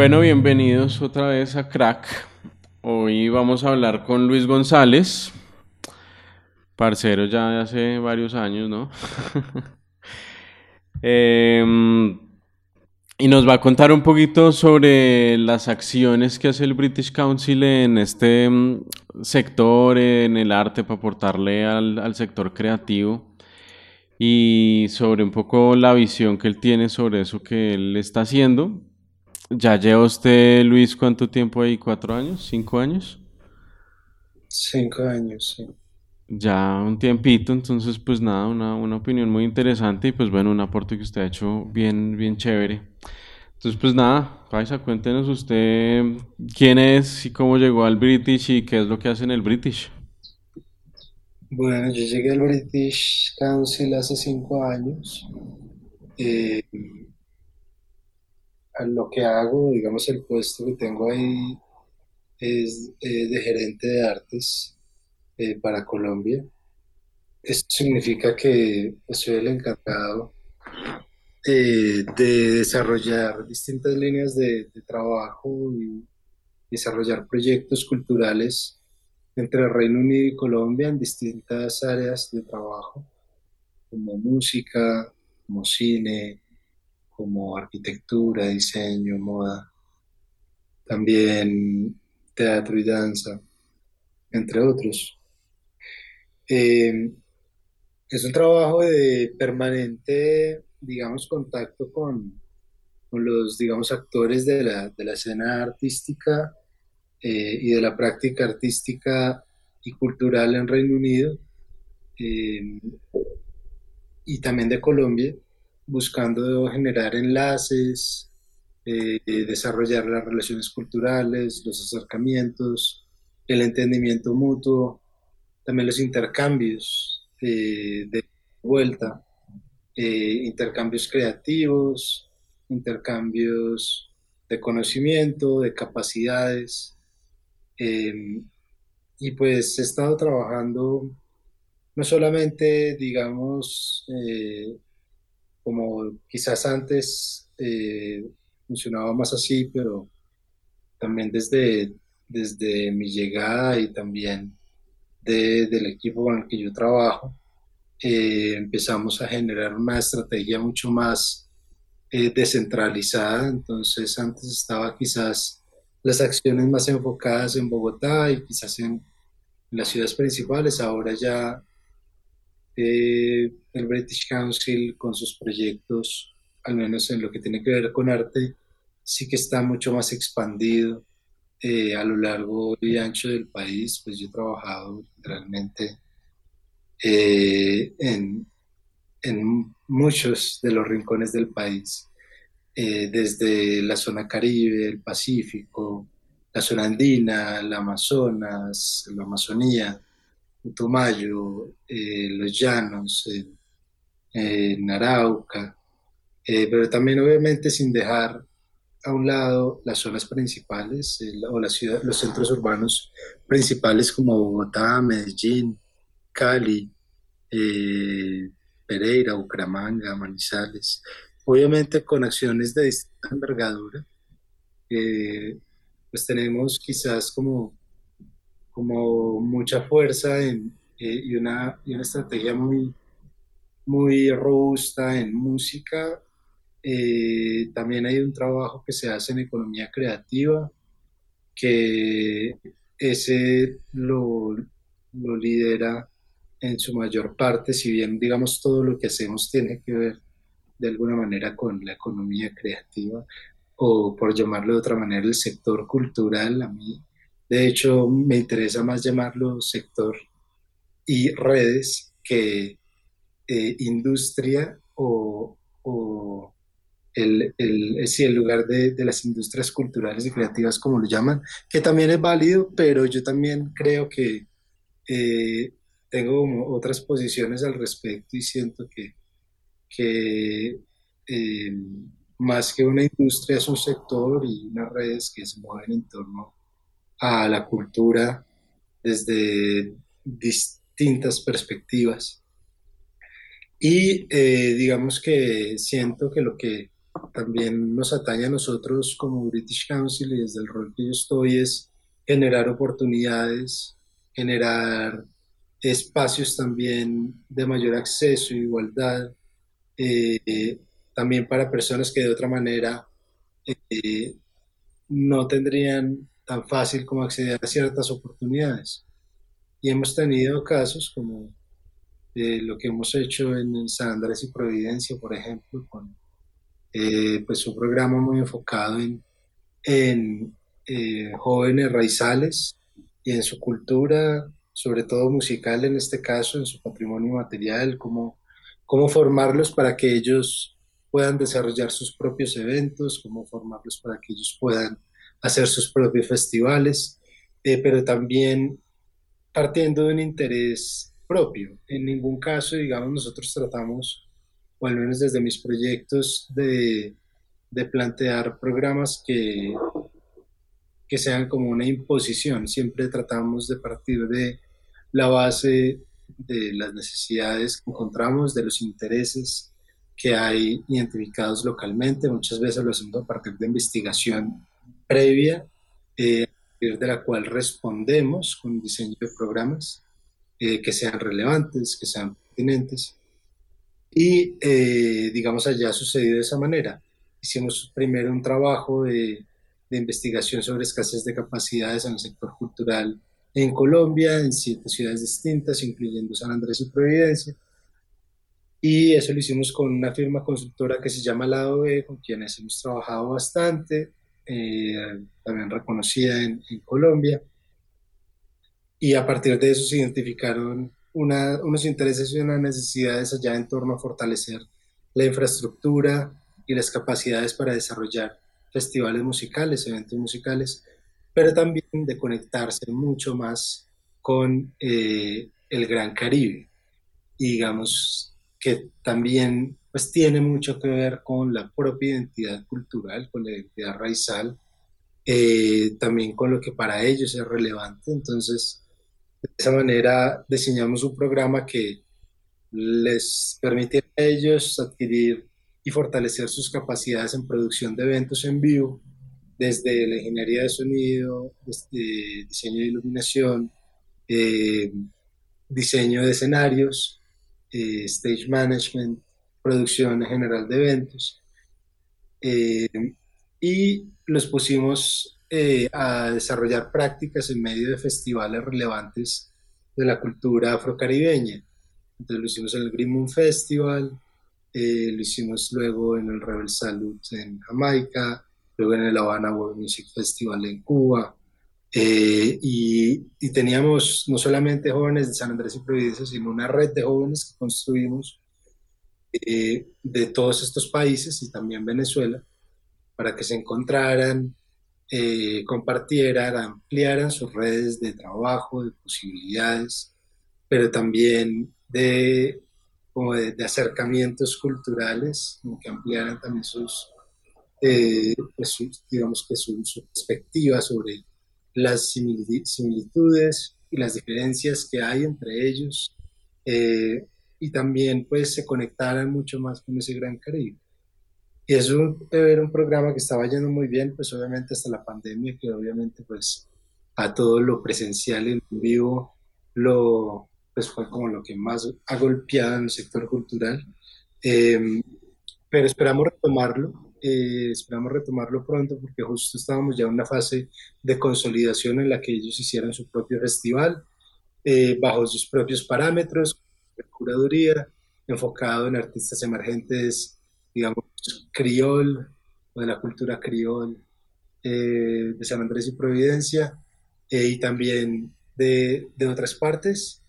Bueno, bienvenidos otra vez a Crack. Hoy vamos a hablar con Luis González, parcero ya de hace varios años, ¿no? Em, y nos va a contar un poquito sobre las acciones que hace el British Council en este mm, sector, en el arte, para aportarle al, al sector creativo y sobre un poco la visión que él tiene sobre eso que él está haciendo. Ya lleva usted, Luis, ¿cuánto tiempo ahí? ¿Cuatro años? ¿Cinco años? Cinco años, sí. Ya un tiempito, entonces pues nada, una, una opinión muy interesante y pues bueno, un aporte que usted ha hecho bien, bien chévere. Entonces pues nada, Paisa, cuéntenos usted quién es y cómo llegó al British y qué es lo que hace en el British. Bueno, yo llegué al British Council hace cinco años. Eh, lo que hago, digamos, el puesto que tengo ahí es eh, de gerente de artes eh, para Colombia. Esto significa que soy el encargado eh, de desarrollar distintas líneas de, trabajo y desarrollar proyectos culturales entre Reino Unido y Colombia en distintas áreas de trabajo, como música, como cine, como arquitectura, diseño, moda, también teatro y danza, entre otros. Eh, es un trabajo de permanente, digamos, contacto con, los, digamos, actores de la, de la escena artística eh, y de la práctica artística y cultural en Reino Unido eh, y también de Colombia, buscando generar enlaces, eh, desarrollar las relaciones culturales, los acercamientos, el entendimiento mutuo, también los intercambios de vuelta, intercambios creativos, intercambios de conocimiento, de capacidades. Eh, y pues he estado trabajando no solamente, digamos, eh, como quizás antes eh, funcionaba más así, pero también desde, desde mi llegada y también del equipo con el que yo trabajo, empezamos a generar una estrategia mucho más descentralizada. Entonces antes estaba quizás las acciones más enfocadas en Bogotá y quizás en, las ciudades principales. Ahora ya eh, el British Council con sus proyectos, al menos en lo que tiene que ver con arte, sí que está mucho más expandido eh, a lo largo y ancho del país. Pues yo he trabajado realmente eh, en, en muchos de los rincones del país. Desde la zona Caribe, el Pacífico, la zona andina, el Amazonas, la Amazonía, Putumayo, eh, los llanos, en Arauca, eh, pero también obviamente sin dejar a un lado las zonas principales o los centros urbanos principales como Bogotá, Medellín, Cali, Pereira, Bucaramanga, Manizales, obviamente con acciones de distinta envergadura, pues tenemos quizás como, como mucha fuerza eh, y, una, y, una, estrategia muy, muy robusta en música. Eh, también hay un trabajo que se hace en economía creativa, que ese lo, lo lidera en su mayor parte, si bien digamos todo lo que hacemos tiene que ver de alguna manera con la economía creativa o por llamarlo de otra manera el sector cultural. A mí, de hecho, me interesa más llamarlo sector y redes que eh, industria o, el, el, el, lugar de, las industrias culturales y creativas, como lo llaman, que también es válido, pero yo también creo que eh, tengo otras posiciones al respecto y siento que eh, más que una industria es un sector y unas redes que se mueven en torno a la cultura desde distintas perspectivas. Y eh, digamos que siento que lo que también nos atañe a nosotros como British Council y desde el rol que yo estoy es generar oportunidades, generar espacios también de mayor acceso e igualdad, eh, también para personas que de otra manera eh, no tendrían tan fácil como acceder a ciertas oportunidades. Y hemos tenido casos como eh, lo que hemos hecho en San Andrés y Providencia, por ejemplo, con pues un programa muy enfocado en, en jóvenes raizales y en su cultura, sobre todo musical en este caso, en su patrimonio material, cómo, cómo formarlos para que ellos puedan desarrollar sus propios eventos, cómo formarlos para que ellos puedan hacer sus propios festivales, eh, pero también partiendo de un interés propio. En ningún caso, digamos, nosotros tratamos, o al menos desde mis proyectos, de, de plantear programas que que sean como una imposición. Siempre tratamos de partir de la base de las necesidades que encontramos, de los intereses que hay identificados localmente. Muchas veces lo hacemos a partir de investigación previa, eh, de la cual respondemos con diseño de programas eh, que sean relevantes, que sean pertinentes. Y, eh, digamos, allá sucedido de esa manera. Hicimos primero un trabajo de de investigación sobre escasez de capacidades en el sector cultural en Colombia, en siete ciudades distintas, incluyendo San Andrés y Providencia. Y eso lo hicimos con una firma constructora que se llama Lado B, con quienes hemos trabajado bastante, eh, también reconocida en, Colombia. Y a partir de eso se identificaron unos intereses y unas necesidades allá en torno a fortalecer la infraestructura y las capacidades para desarrollar festivales musicales, eventos musicales, pero también de conectarse mucho más con eh, el Gran Caribe. Y digamos que también pues tiene mucho que ver con la propia identidad cultural, con la identidad raizal, eh, también con lo que para ellos es relevante. Entonces, de esa manera diseñamos un programa que les permite a ellos adquirir y fortalecer sus capacidades en producción de eventos en vivo, desde la ingeniería de sonido, desde diseño de iluminación, eh, diseño de escenarios, eh, stage management, producción general de eventos. Eh, y los pusimos a desarrollar prácticas en medio de festivales relevantes de la cultura afrocaribeña. Entonces lo hicimos en el Green Moon Festival, eh, lo hicimos luego en el Rebel Salud en Jamaica, luego en el Havana World Music Festival en Cuba. Eh, y, y, teníamos no solamente jóvenes de San Andrés y Providencia, sino una red de jóvenes que construimos eh, de todos estos países y también Venezuela, para que se encontraran, compartieran, ampliaran sus redes de trabajo, de posibilidades, pero también de como de, acercamientos culturales, que ampliaran también eh, pues sus, digamos que su, perspectiva sobre las similitudes y las diferencias que hay entre ellos, eh, y también pues se conectaran mucho más con ese gran Caribe. Y es un, era un programa que estaba yendo muy bien, pues obviamente hasta la pandemia, que obviamente pues a todo lo presencial y en vivo lo, pues fue como lo que más ha golpeado en el sector cultural. Em, pero esperamos retomarlo, eh, esperamos retomarlo pronto porque justo estábamos ya en una fase de consolidación en la que ellos hicieran su propio festival eh, bajo sus propios parámetros, curaduría, enfocado en artistas emergentes, digamos, criol, o de la cultura criol eh, de San Andrés y Providencia, y también de, de otras partes.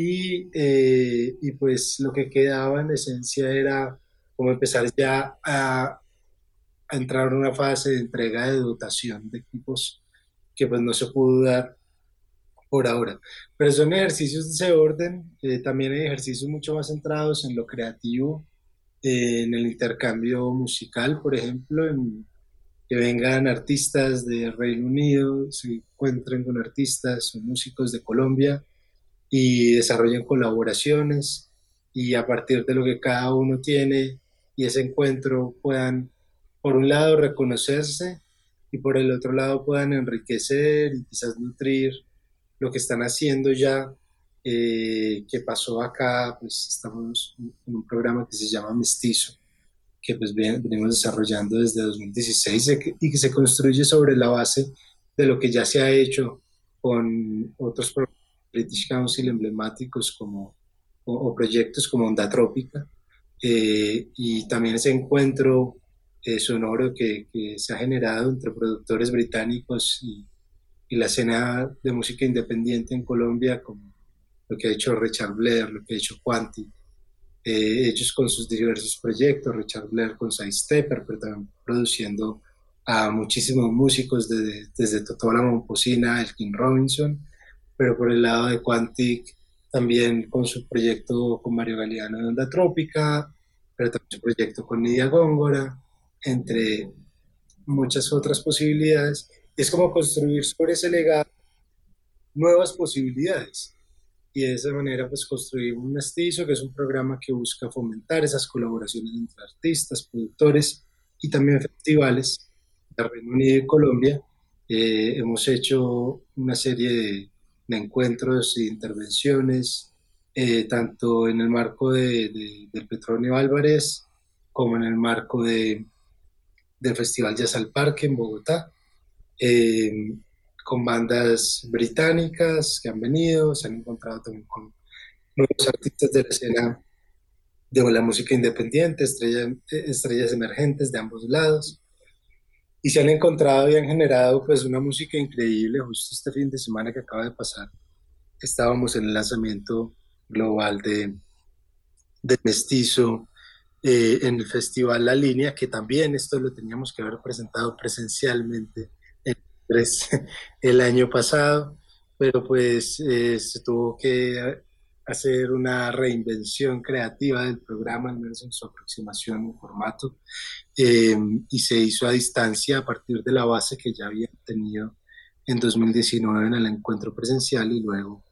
Eh, y, pues lo que quedaba en esencia era como empezar ya a, entrar en una fase de entrega de dotación de equipos que pues no se pudo dar por ahora. Pero son ejercicios de ese orden, eh, también hay ejercicios mucho más centrados en lo creativo, eh, en el intercambio musical, por ejemplo, en que vengan artistas de Reino Unido, se encuentren con artistas o músicos de Colombia y desarrollen colaboraciones y a partir de lo que cada uno tiene y ese encuentro puedan por un lado, reconocerse y por el otro lado puedan enriquecer y quizás nutrir lo que están haciendo ya, eh, que pasó acá, pues estamos en un programa que se llama Mestizo, que pues venimos desarrollando desde 2016 y que se construye sobre la base de lo que ya se ha hecho con otros British Council emblemáticos como, o, proyectos como Onda Trópica, eh, y también ese encuentro eh, sonoro que, que, se ha generado entre productores británicos y, y, la escena de música independiente en Colombia, como lo que ha hecho Richard Blair, lo que ha hecho Quanti, eh, ellos con sus diversos proyectos, Richard Blair con Side Stepper, pero también produciendo a muchísimos músicos desde, desde Totó la Momposina, Elkin Robinson, pero por el lado de Quantic también con su proyecto con Mario Galeano de Onda Trópica, pero también su proyecto con Nidia Góngora, entre muchas otras posibilidades. Es como construir sobre ese legado nuevas posibilidades y de esa manera pues construimos un mestizo que es un programa que busca fomentar esas colaboraciones entre artistas, productores y también festivales de Reino Unido y Colombia. Eh, hemos hecho una serie de, encuentros e intervenciones, eh, tanto en el marco de, del Petronio Álvarez como en el marco de, del Festival Jazz al Parque en Bogotá. Eh, con bandas británicas que han venido, se han encontrado también con nuevos artistas de la escena de la música independiente, estrellas, estrellas emergentes de ambos lados, y se han encontrado y han generado pues una música increíble. Justo este fin de semana que acaba de pasar, estábamos en el lanzamiento global de, de Mestizo eh, en el Festival La Línea, que también esto lo teníamos que haber presentado presencialmente el año pasado, pero pues eh, se tuvo que hacer una reinvención creativa del programa, al menos en su aproximación en formato, em, y se hizo a distancia a partir de la base que ya habían tenido en 2019 en el encuentro presencial y luego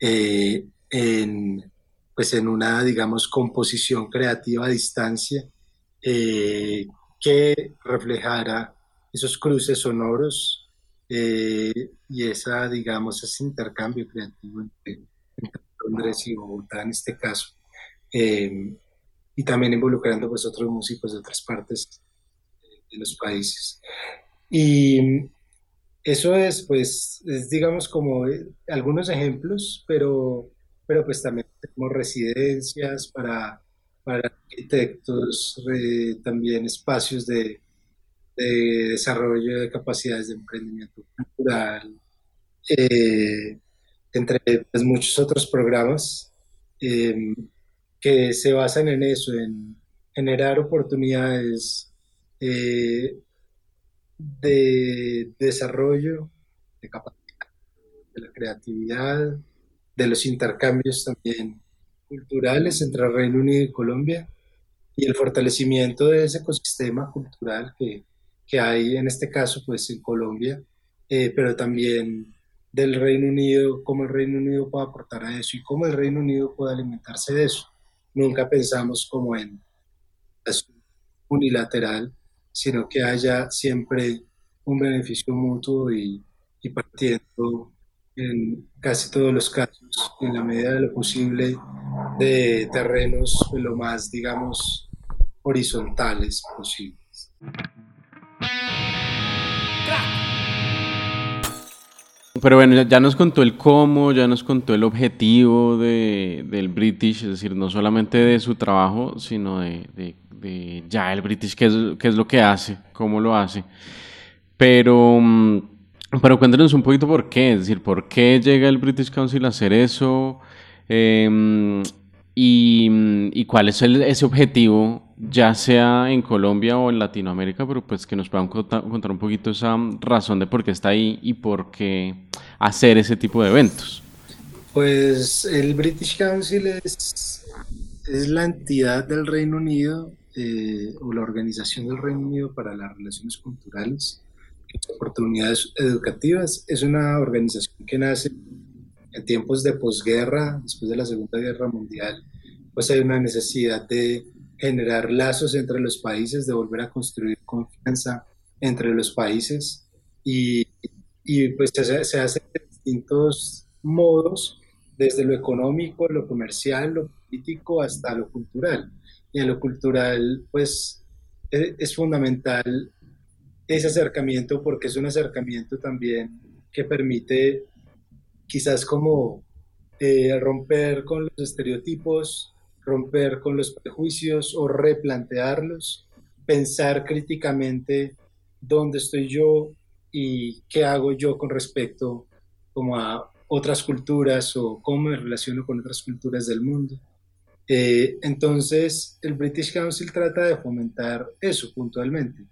eh, en, pues en una, digamos, composición creativa a distancia eh, que reflejara esos cruces sonoros eh, y esa, digamos, ese intercambio creativo entre, Londres y Bogotá en este caso, eh, y también involucrando pues otros músicos de otras partes de los países. Y eso es, pues, es, digamos, como eh, algunos ejemplos, pero, pero pues también tenemos residencias para, para arquitectos, también espacios de, de desarrollo de capacidades de emprendimiento cultural, eh, entre pues, muchos otros programas em, que se basan en eso, en generar oportunidades eh, de desarrollo, de capacidad, de la creatividad, de los intercambios también culturales entre Reino Unido y Colombia y el fortalecimiento de ese ecosistema cultural que, que hay en este caso pues en Colombia, eh, pero también del Reino Unido, cómo el Reino Unido puede aportar a eso y cómo el Reino Unido puede alimentarse de eso. Nunca pensamos como en unilateral, sino que haya siempre un beneficio mutuo y, y partiendo en casi todos los casos, en la medida de lo posible, de terrenos lo más, digamos, horizontales posibles. Pero bueno, ya nos contó el cómo, ya nos contó el objetivo de, del British, es decir, no solamente de su trabajo, sino de, ya el British, qué es, lo que hace, cómo lo hace. Pero, mm, pero cuéntanos un poquito por qué, es decir, por qué llega el British Council a hacer eso em, y, cuál es ese objetivo ya sea en Colombia o en Latinoamérica, pero pues que nos puedan contar, un poquito esa razón de por qué está ahí y por qué hacer ese tipo de eventos. Pues el British Council es, es la entidad del Reino Unido eh, o la organización del Reino Unido para las relaciones culturales y oportunidades educativas. Es una organización que nace en tiempos de posguerra, después de la Segunda Guerra Mundial, pues hay una necesidad de generar lazos entre los países, de volver a construir confianza entre los países y, y pues se, hace de distintos modos, desde lo económico, lo comercial, lo político, hasta lo cultural. Y en lo cultural, pues es, es fundamental ese acercamiento porque es un acercamiento también que permite quizás como eh, romper con los estereotipos, romper con los prejuicios o replantearlos, pensar críticamente dónde estoy yo y qué hago yo con respecto como a otras culturas o cómo me relaciono con otras culturas del mundo. Eh, entonces, el British Council trata de fomentar eso puntualmente,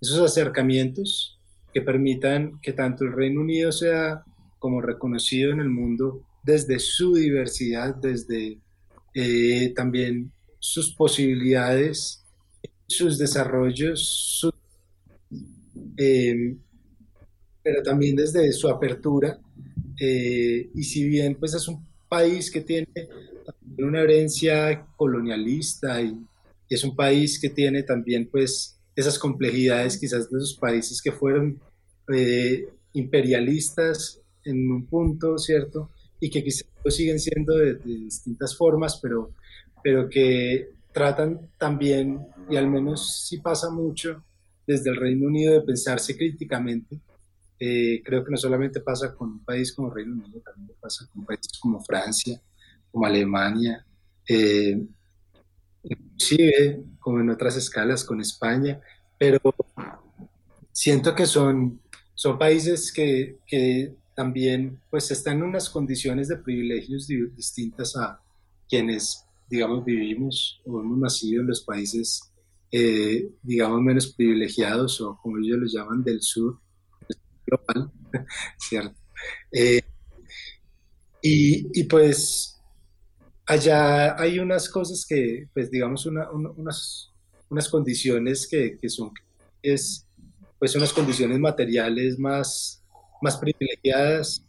esos acercamientos que permitan que tanto el Reino Unido sea como reconocido en el mundo desde su diversidad, desde eh, también sus posibilidades, sus desarrollos, eh, pero también desde su apertura. Eh, y si bien pues es un país que tiene una herencia colonialista y, es un país que tiene también pues esas complejidades quizás de esos países que fueron imperialistas en un punto, ¿cierto? Y que quizás siguen siendo de, distintas formas, pero, pero que tratan también, y al menos si pasa mucho desde el Reino Unido, de pensarse críticamente. Eh, creo que no solamente pasa con un país como Reino Unido, también pasa con países como Francia, como Alemania, eh, inclusive como en otras escalas con España, pero siento que son, son países que, que también pues están en unas condiciones de privilegios distintas a quienes, digamos, vivimos o hemos nacido en los países, eh, digamos, menos privilegiados o como ellos los llaman del sur global, ¿cierto? Eh, y, y, pues allá hay unas cosas que, pues digamos, unas, unas condiciones que, que son, es, pues unas condiciones materiales más más privilegiadas,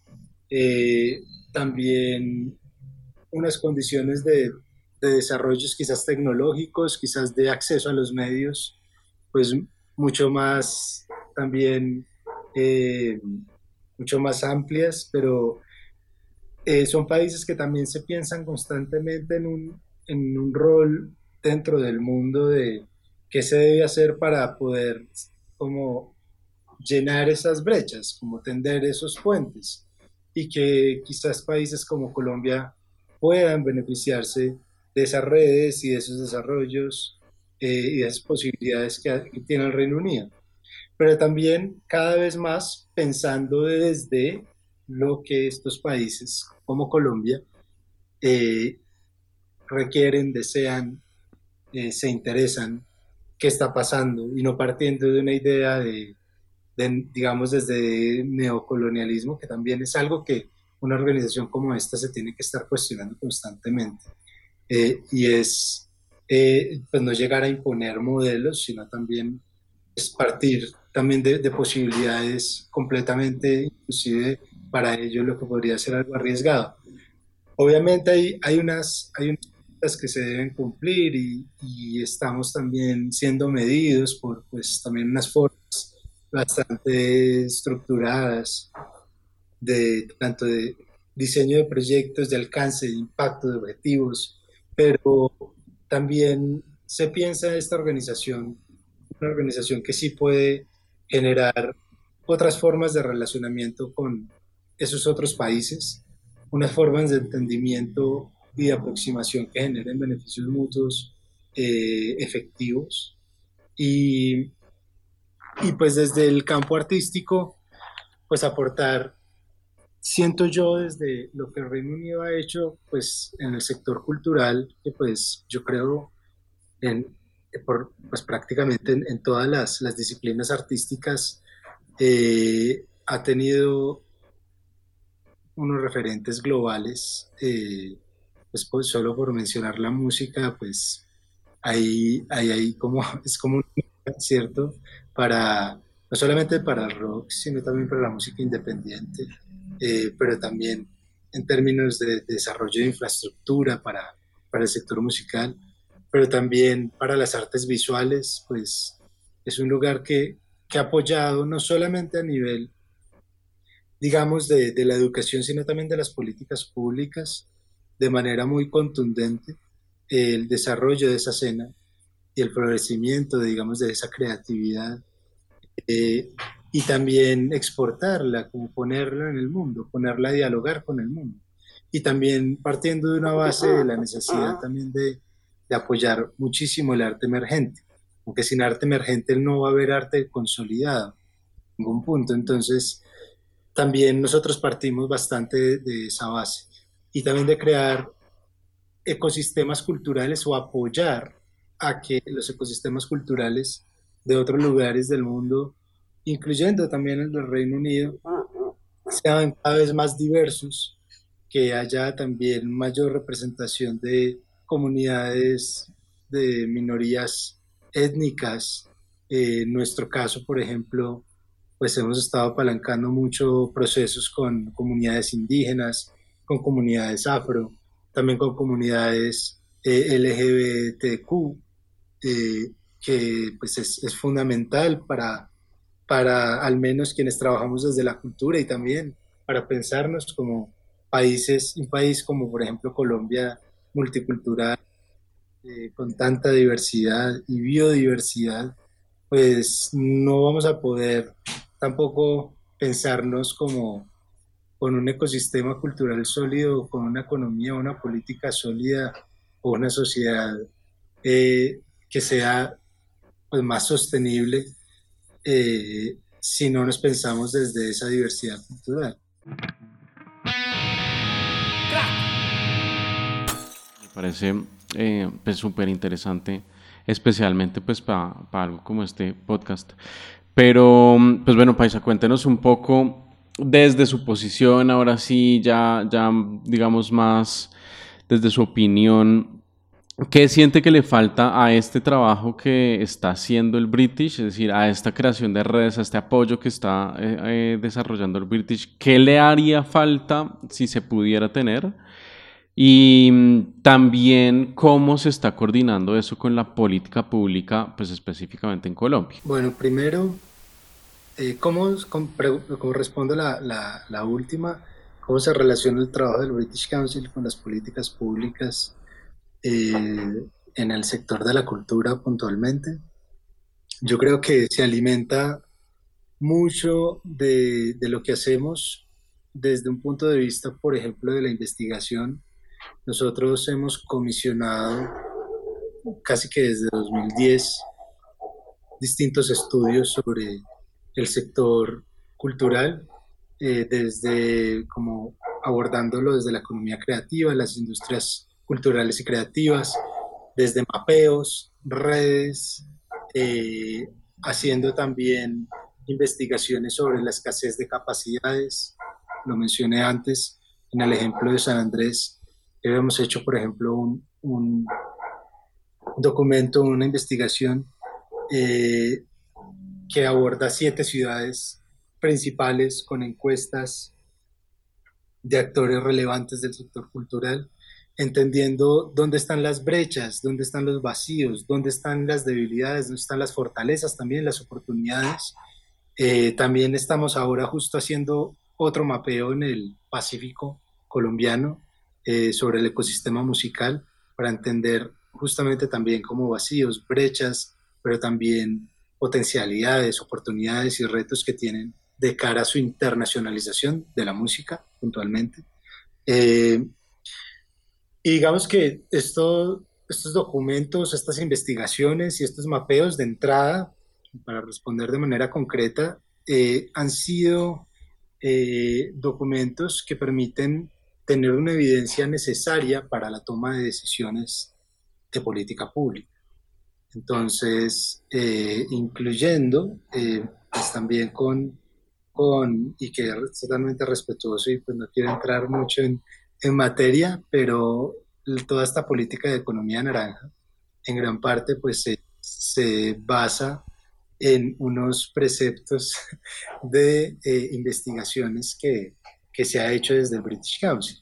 eh, también unas condiciones de, de, desarrollos quizás tecnológicos, quizás de acceso a los medios, pues mucho más también, eh, mucho más amplias, pero eh, son países que también se piensan constantemente en un, en un rol dentro del mundo de qué se debe hacer para poder como llenar esas brechas, como tender esos puentes y que quizás países como Colombia puedan beneficiarse de esas redes y de esos desarrollos eh, y de esas posibilidades que, tiene el Reino Unido. Pero también cada vez más pensando desde lo que estos países como Colombia eh, requieren, desean, eh, se interesan, qué está pasando y no partiendo de una idea de digamos, desde neocolonialismo, que también es algo que una organización como esta se tiene que estar cuestionando constantemente. Eh, y es, eh, pues, no llegar a imponer modelos, sino también es partir también de, de, posibilidades completamente, inclusive para ello lo que podría ser algo arriesgado. Obviamente hay, hay, unas, hay unas que se deben cumplir y, y estamos también siendo medidos por pues, también unas formas bastante estructuradas, de tanto de diseño de proyectos, de alcance, de impacto, de objetivos, pero también se piensa esta organización, una organización que sí puede generar otras formas de relacionamiento con esos otros países, unas formas de entendimiento y de aproximación que generen beneficios mutuos eh, efectivos. Y y pues desde el campo artístico, pues aportar, siento yo desde lo que el Reino Unido ha hecho, pues en el sector cultural, que pues yo creo en, por, pues prácticamente en, todas las, las, disciplinas artísticas eh, ha tenido unos referentes globales, eh, pues, pues, solo por mencionar la música, pues ahí, ahí, ahí como, es como un ¿cierto? Para, no solamente para rock, sino también para la música independiente, eh, pero también en términos de, desarrollo de infraestructura para, para el sector musical. pero también para las artes visuales, pues es un lugar que, que ha apoyado no solamente a nivel, digamos, de, de la educación, sino también de las políticas públicas de manera muy contundente el desarrollo de esa escena y el florecimiento, digamos, de esa creatividad eh, y también exportarla, como ponerla en el mundo, ponerla a dialogar con el mundo. Y también partiendo de una base de la necesidad también de, de apoyar muchísimo el arte emergente, porque sin arte emergente no va a haber arte consolidado en ningún punto. Entonces, también nosotros partimos bastante de esa base y también de crear ecosistemas culturales o apoyar a que los ecosistemas culturales de otros lugares del mundo, incluyendo también el del Reino Unido, sean cada vez más diversos, que haya también mayor representación de comunidades de minorías étnicas. en nuestro caso, por ejemplo, pues hemos estado apalancando mucho procesos con comunidades indígenas, con comunidades afro, también con comunidades eh, LGBTQ, eh, que pues es, es, fundamental para, para al menos quienes trabajamos desde la cultura y también para pensarnos como países, un país como por ejemplo Colombia multicultural, eh, con tanta diversidad y biodiversidad, pues no vamos a poder tampoco pensarnos como con un ecosistema cultural sólido, con una economía, una política sólida o una sociedad eh, que sea pues, más sostenible eh, si no nos pensamos desde esa diversidad cultural. Me parece eh, pues, súper interesante, especialmente pues para algo como este podcast. Pero, pues bueno, Paisa, cuéntenos un poco desde su posición, ahora sí, ya, ya digamos más desde su opinión, ¿qué siente que le falta a este trabajo que está haciendo el British? Es decir, a esta creación de redes, a este apoyo que está eh, eh, desarrollando el British, ¿qué le haría falta si se pudiera tener? Y mm, también cómo se está coordinando eso con la política pública, pues específicamente en Colombia. Bueno, primero eh, ¿cómo, respondo la, la, última? ¿Cómo se relaciona el trabajo del British Council con las políticas públicas eh, en el sector de la cultura puntualmente? Yo creo que se alimenta mucho de, de lo que hacemos desde un punto de vista, por ejemplo, de la investigación. Nosotros hemos comisionado casi que desde 2010 distintos estudios sobre el sector cultural, eh, desde como abordándolo desde la economía creativa, las industrias culturales y creativas, desde mapeos, redes, eh, haciendo también investigaciones sobre la escasez de capacidades. Lo mencioné antes en el ejemplo de San Andrés. Hemos hecho, por ejemplo, un, un documento, una investigación eh, que aborda siete ciudades principales con encuestas de actores relevantes del sector cultural, entendiendo dónde están las brechas, dónde están los vacíos, dónde están las debilidades, dónde están las fortalezas, también las oportunidades. Eh, también estamos ahora justo haciendo otro mapeo en el Pacífico colombiano eh, sobre el ecosistema musical para entender justamente también como vacíos, brechas, pero también potencialidades, oportunidades y retos que tienen de cara a su internacionalización de la música puntualmente. Eh, y digamos que esto, estos documentos, estas investigaciones y estos mapeos de entrada, para responder de manera concreta, eh, han sido eh, documentos que permiten tener una evidencia necesaria para la toma de decisiones de política pública. Entonces, eh, incluyendo eh, pues también con, con, y que es totalmente respetuoso y pues no quiero entrar mucho en, en materia, pero toda esta política de economía naranja en gran parte pues se, se basa en unos preceptos de eh, investigaciones que, que, se ha hecho desde el British Council.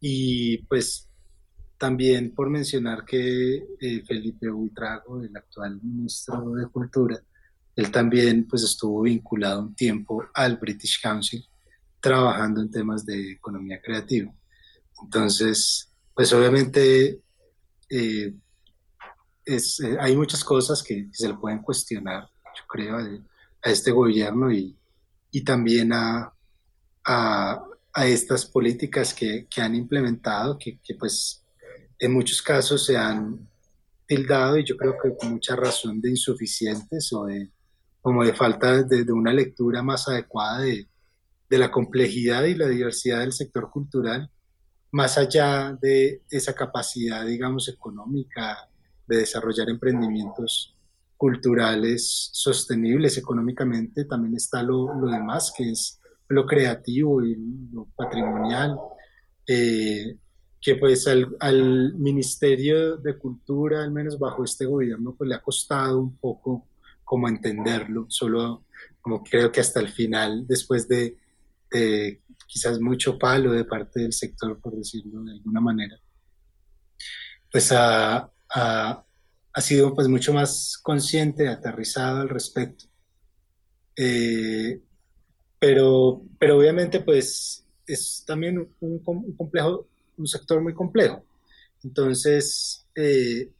y pues también por mencionar que eh, Felipe Buitrago, el actual ministro de Cultura, él también pues estuvo vinculado un tiempo al British Council trabajando en temas de economía creativa. Entonces, pues obviamente eh, es, eh, hay muchas cosas que, se le pueden cuestionar, yo creo, a, este gobierno y, y también a, a, a, estas políticas que, que han implementado, que, que, pues en muchos casos se han tildado y yo creo que con mucha razón de insuficientes o de como de falta de, de una lectura más adecuada de, de la complejidad y la diversidad del sector cultural, más allá de esa capacidad, digamos, económica de desarrollar emprendimientos culturales sostenibles económicamente, también está lo, lo demás, que es lo creativo y lo patrimonial, eh, que pues al, al, Ministerio de Cultura, al menos bajo este gobierno, pues le ha costado un poco como entenderlo, solo como creo que hasta el final, después de, quizás mucho palo de parte del sector, por decirlo de alguna manera, pues ha, sido pues mucho más consciente, aterrizado al respecto. Eh, pero, pero obviamente pues es también un, un, complejo, un sector muy complejo. Entonces, eh,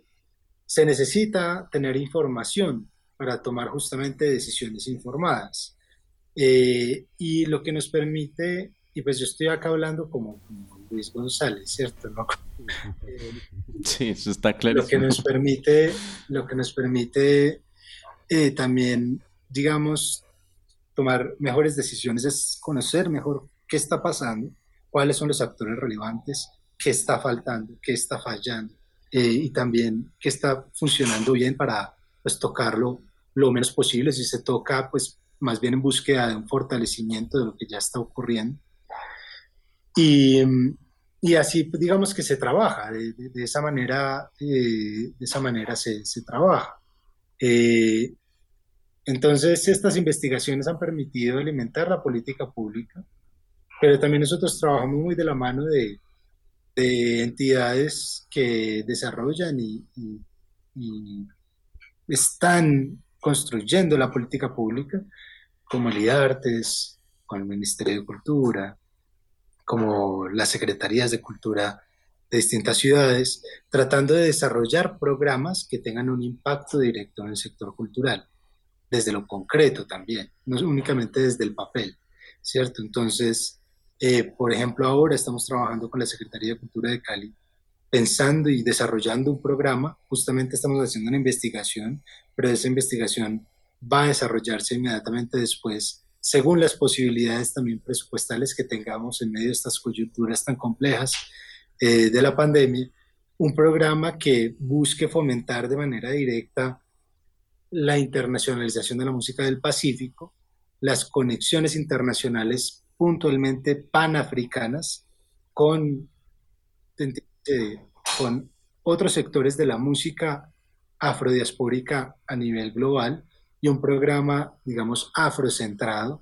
se necesita tener información para tomar justamente decisiones informadas. Eh, y lo que nos permite, y pues yo estoy acá hablando como, Luis González, ¿cierto? ¿No? sí, eso está claro. Lo que nos permite, lo que nos permite eh, también, digamos, tomar mejores decisiones es conocer mejor qué está pasando, cuáles son los actores relevantes, qué está faltando, qué está fallando, eh, y también qué está funcionando bien para pues, tocarlo lo menos posible, si se toca, pues más bien en búsqueda de un fortalecimiento de lo que ya está ocurriendo. Y, y así, digamos que se trabaja, de, esa manera, eh, de esa manera se, se trabaja. Eh, entonces, estas investigaciones han permitido alimentar la política pública, pero también nosotros trabajamos muy de la mano de, de entidades que desarrollan y, y están construyendo la política pública, como el IDARTES, con el Ministerio de Cultura, como las secretarías de cultura de distintas ciudades, tratando de desarrollar programas que tengan un impacto directo en el sector cultural, desde lo concreto también, no únicamente desde el papel, ¿cierto? Entonces, eh, por ejemplo, ahora estamos trabajando con la Secretaría de Cultura de Cali pensando y desarrollando un programa, justamente estamos haciendo una investigación, pero esa investigación va a desarrollarse inmediatamente después, según las posibilidades también presupuestales que tengamos en medio de estas coyunturas tan complejas eh, de la pandemia, un programa que busque fomentar de manera directa la internacionalización de la música del Pacífico, las conexiones internacionales puntualmente panafricanas con con otros sectores de la música afrodiaspórica a nivel global y un programa, digamos, afrocentrado.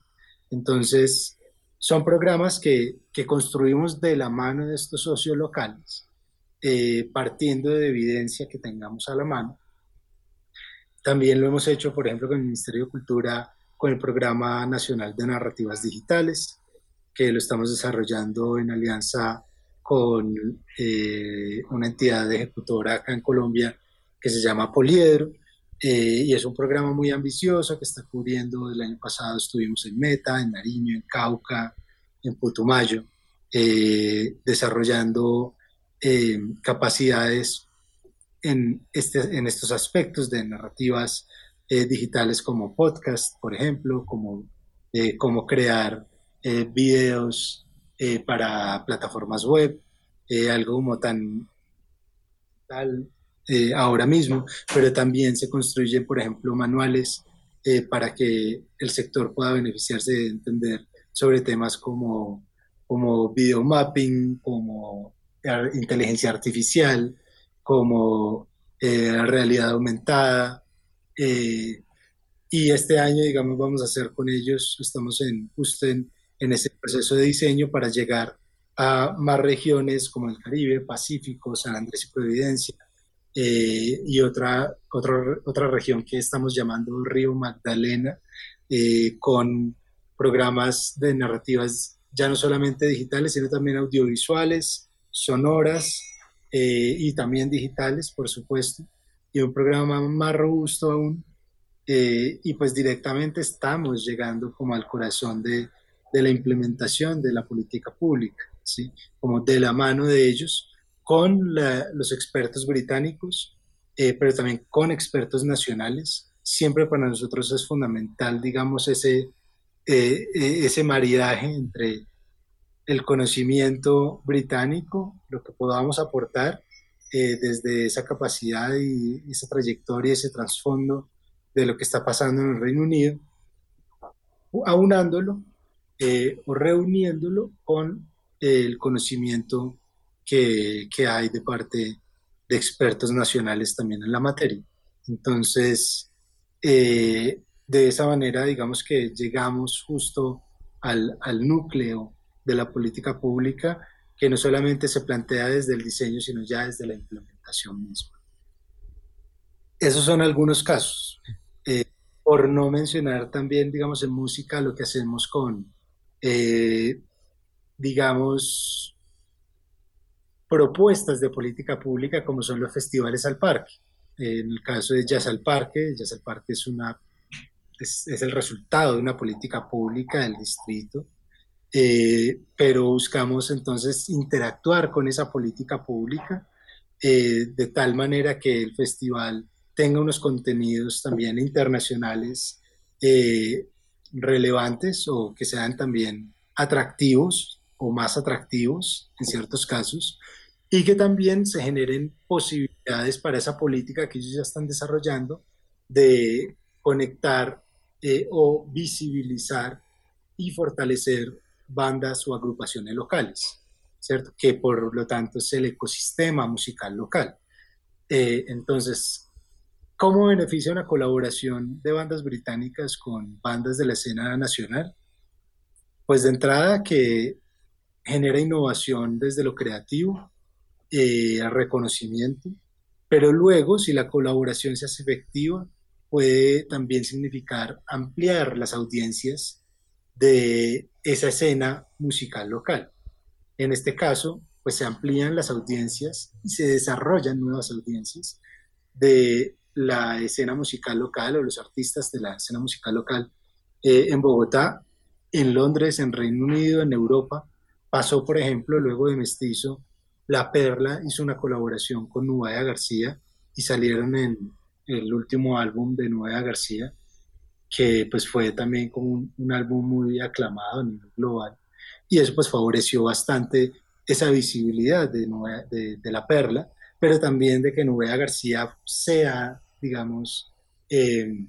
Entonces, son programas que, que construimos de la mano de estos socios locales, eh, partiendo de evidencia que tengamos a la mano. También lo hemos hecho, por ejemplo, con el Ministerio de Cultura, con el Programa Nacional de Narrativas Digitales, que lo estamos desarrollando en alianza con eh, una entidad ejecutora acá en Colombia que se llama Poliedro, eh, y es un programa muy ambicioso que está cubriendo, el año pasado estuvimos en Meta, en Nariño, en Cauca, en Putumayo, eh, desarrollando capacidades en, este, en estos aspectos de narrativas digitales como podcast, por ejemplo, como cómo crear videos eh, para plataformas web, eh, algo como tan tal eh, ahora mismo, pero también se construyen, por ejemplo, manuales para que el sector pueda beneficiarse de entender sobre temas como, como video mapping, como inteligencia artificial, como realidad aumentada. y este año, digamos, vamos a hacer con ellos, estamos en, justo en, en ese proceso de diseño para llegar a más regiones como el Caribe, Pacífico, San Andrés y Providencia, eh, y otra, otra, otra región que estamos llamando Río Magdalena, eh, con programas de narrativas ya no solamente digitales, sino también audiovisuales, sonoras eh, y también digitales, por supuesto, y un programa más robusto aún. y pues directamente estamos llegando como al corazón de, de la implementación de la política pública, ¿sí? como de la mano de ellos con los expertos británicos, eh, pero también con expertos nacionales. Siempre para nosotros es fundamental, digamos, ese, eh, eh, ese maridaje entre el conocimiento británico, lo que podamos aportar desde esa capacidad y esa trayectoria, ese trasfondo de lo que está pasando en el Reino Unido, aunándolo o reuniéndolo con el conocimiento que, hay de parte de expertos nacionales también en la materia. Entonces, eh, de esa manera, digamos que llegamos justo al, al, núcleo de la política pública, que no solamente se plantea desde el diseño, sino ya desde la implementación misma. Esos son algunos casos. Eh, por no mencionar también, digamos, en música lo que hacemos con, eh, digamos, propuestas de política pública como son los festivales al parque. En el caso de Jazz al Parque, Jazz al Parque es, una, es, el resultado de una política pública del distrito, eh, pero buscamos entonces interactuar con esa política pública eh, de tal manera que el festival tenga unos contenidos también internacionales eh, relevantes o que sean también atractivos o más atractivos en ciertos casos, y que también se generen posibilidades para esa política que ellos ya están desarrollando de conectar eh, o visibilizar y fortalecer bandas o agrupaciones locales, ¿cierto? Que por lo tanto es el ecosistema musical local. Eh, entonces, ¿cómo beneficia una colaboración de bandas británicas con bandas de la escena nacional? Pues de entrada que genera innovación desde lo creativo, eh, reconocimiento, pero luego, si la colaboración se hace efectiva, puede también significar ampliar las audiencias de esa escena musical local. En este caso, pues se amplían las audiencias y se desarrollan nuevas audiencias de la escena musical local o los artistas de la escena musical local eh, en Bogotá, en Londres, en Reino Unido, en Europa. Pasó, por ejemplo, luego de Mestizo, la Perla hizo una colaboración con Nubaya García y salieron en el último álbum de Nubaya García, que pues fue también como un, álbum muy aclamado a nivel global. Y eso pues favoreció bastante esa visibilidad de, de, La Perla, pero también de que Nubaya García sea, digamos, eh,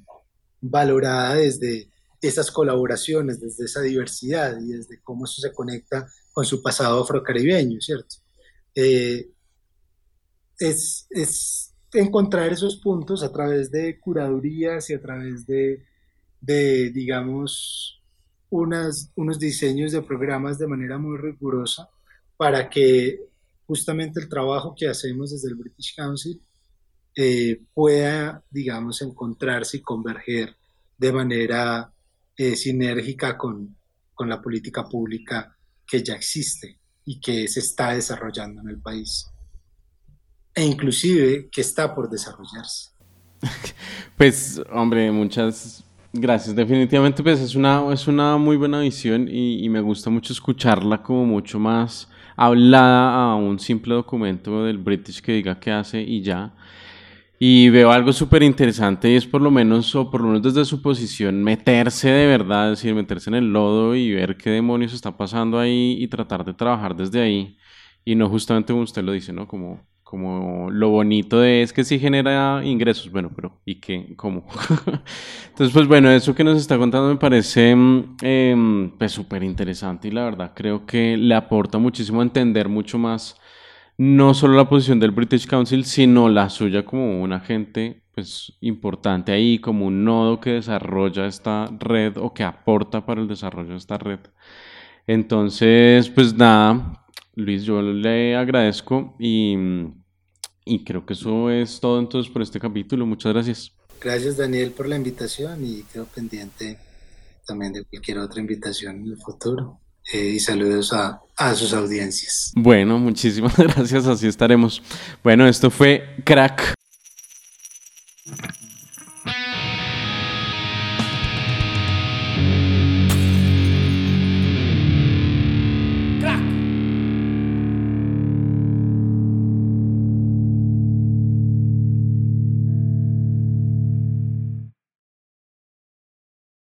valorada desde esas colaboraciones, desde esa diversidad y desde cómo eso se conecta con su pasado afrocaribeño, ¿cierto? Eh, es, es, encontrar esos puntos a través de curadurías y a través de, de digamos, unas, unos diseños de programas de manera muy rigurosa para que justamente el trabajo que hacemos desde el British Council eh, pueda, digamos, encontrarse y converger de manera eh, sinérgica con, con la política pública que ya existe y que se está desarrollando en el país e inclusive que está por desarrollarse. Pues, hombre, muchas gracias. Definitivamente, pues es una, es una muy buena visión y, y, me gusta mucho escucharla como mucho más hablada a un simple documento del British que diga qué hace y ya. Y veo algo súper interesante y es por lo menos, o por lo menos desde su posición, meterse de verdad, es decir, meterse en el lodo y ver qué demonios está pasando ahí y tratar de trabajar desde ahí. Y no justamente como usted lo dice, ¿no? Como, como lo bonito de es que sí genera ingresos, bueno, pero ¿y qué? ¿Cómo? Entonces, pues bueno, eso que nos está contando me parece eh, pues súper interesante y la verdad creo que le aporta muchísimo a entender mucho más no solo la posición del British Council, sino la suya como un agente pues, importante ahí, como un nodo que desarrolla esta red o que aporta para el desarrollo de esta red. Entonces, pues nada, Luis, yo le agradezco y, y creo que eso es todo entonces por este capítulo. Muchas gracias. Gracias Daniel por la invitación y quedo pendiente también de cualquier otra invitación en el futuro y saludos a, a sus audiencias. Bueno, muchísimas gracias, así estaremos. Bueno, esto fue Crack.